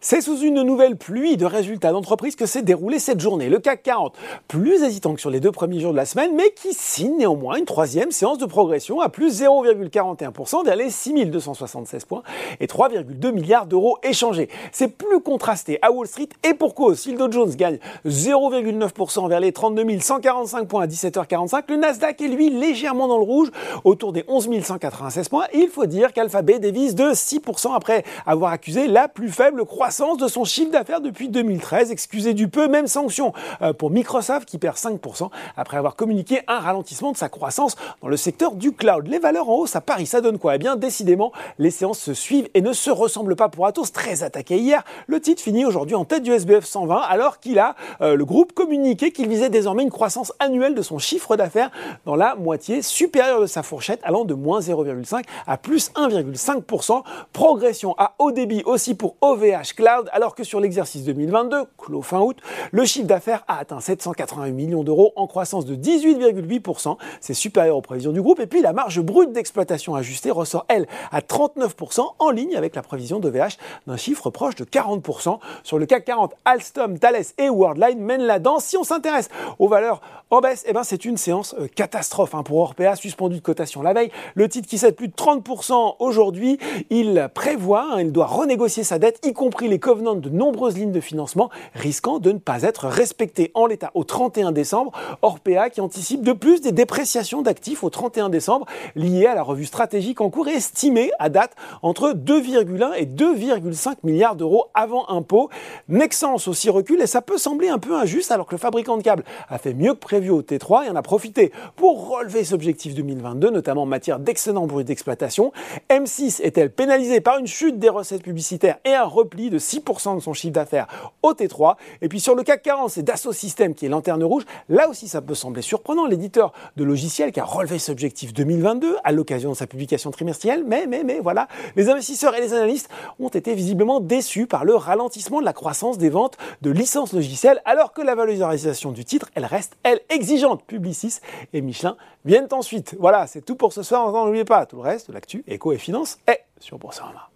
C'est sous une nouvelle pluie de résultats d'entreprise que s'est déroulée cette journée. Le CAC 40, plus hésitant que sur les deux premiers jours de la semaine, mais qui signe néanmoins une troisième séance de progression à plus 0,41% vers les 6276 points et 3,2 milliards d'euros échangés. C'est plus contrasté à Wall Street et pour cause. Si le Dow Jones gagne 0,9% vers les 32 145 points à 17h45, le Nasdaq est lui légèrement dans le rouge autour des 11 196 points. Il faut dire qu'Alphabet dévise de 6% après avoir accusé la plus faible croissance de son chiffre d'affaires depuis 2013. Excusez du peu, même sanction euh, pour Microsoft qui perd 5% après avoir communiqué un ralentissement de sa croissance dans le secteur du cloud. Les valeurs en hausse à Paris, ça donne quoi? Eh bien, décidément, les séances se suivent et ne se ressemblent pas pour Atos, très attaqué hier. Le titre finit aujourd'hui en tête du SBF 120 alors qu'il a, euh, le groupe, communiqué qu'il visait désormais une croissance annuelle de son chiffre d'affaires dans la moitié supérieure de sa fourchette allant de moins 0,5 à plus 1,5%. Progression à haut débit aussi pour OVH Alors que sur l'exercice 2022, clos fin août, le chiffre d'affaires a atteint 788 millions d'euros en croissance de 18,8%. C'est supérieur aux prévisions du groupe. Et puis la marge brute d'exploitation ajustée ressort, elle, à 39%, en ligne avec la prévision d'OVH d'un chiffre proche de 40%. Sur le CAC 40, Alstom, Thales et Worldline mènent la danse. Si on s'intéresse aux valeurs en baisse, eh ben c'est une séance euh, catastrophe hein, pour Orpea, suspendu de cotation la veille. Le titre qui cède plus de 30% aujourd'hui, il prévoit, hein, il doit renégocier sa dette, y compris les covenants de nombreuses lignes de financement, risquant de ne pas être respecté en l'état au 31 décembre. Orpea qui anticipe de plus des dépréciations d'actifs au 31 décembre liées à la revue stratégique en cours et estimée à date entre 2,1 et 2,5 milliards d'euros avant impôt. Nexens aussi recule et ça peut sembler un peu injuste alors que le fabricant de câbles a fait mieux que prévu au T3 et en a profité pour relever ses objectifs 2022, notamment en matière d'excellent bruit d'exploitation. M6 est-elle pénalisée par une chute des recettes publicitaires et un repli de 6% de son chiffre d'affaires au T3 Et puis sur le CAC 40, c'est Dassault Systèmes qui est lanterne rouge. Là aussi, ça peut sembler surprenant. L'éditeur de logiciels qui a relevé ses objectifs 2022 à l'occasion de sa publication trimestrielle. Mais, mais, mais voilà, les investisseurs et les analystes ont été visiblement déçus par le ralentissement de la croissance des ventes de licences logicielles, alors que la valorisation du titre, elle reste, elle, exigeante. Publicis et Michelin viennent ensuite. Voilà, c'est tout pour ce soir. N'oubliez pas, tout le reste, l'actu, éco et finance est sur Boursorama.